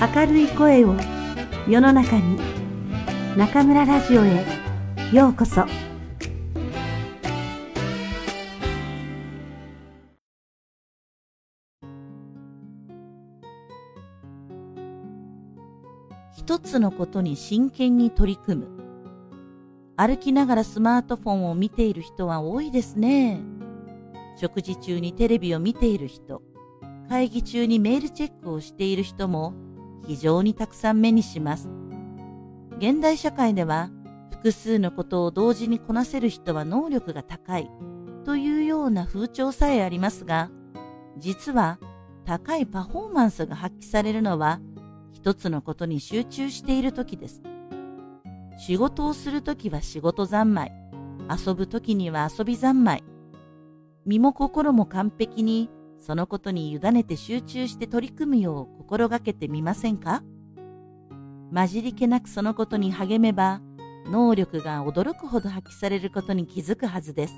明るい声を世の中に中村ラジオへようこそ。一つのことに真剣に取り組む。歩きながらスマートフォンを見ている人は多いですね。食事中にテレビを見ている人会議中にメールチェックをしている人も非常にたくさん目にします。現代社会では複数のことを同時にこなせる人は能力が高いというような風潮さえありますが、実は高いパフォーマンスが発揮されるのは一つのことに集中している時です。仕事をするときは仕事三昧、遊ぶときには遊び三昧、身も心も完璧にそのことに委ねて集中して取り組むよう心がけてみませんか？混じり気なくそのことに励めば、能力が驚くほど発揮されることに気づくはずです。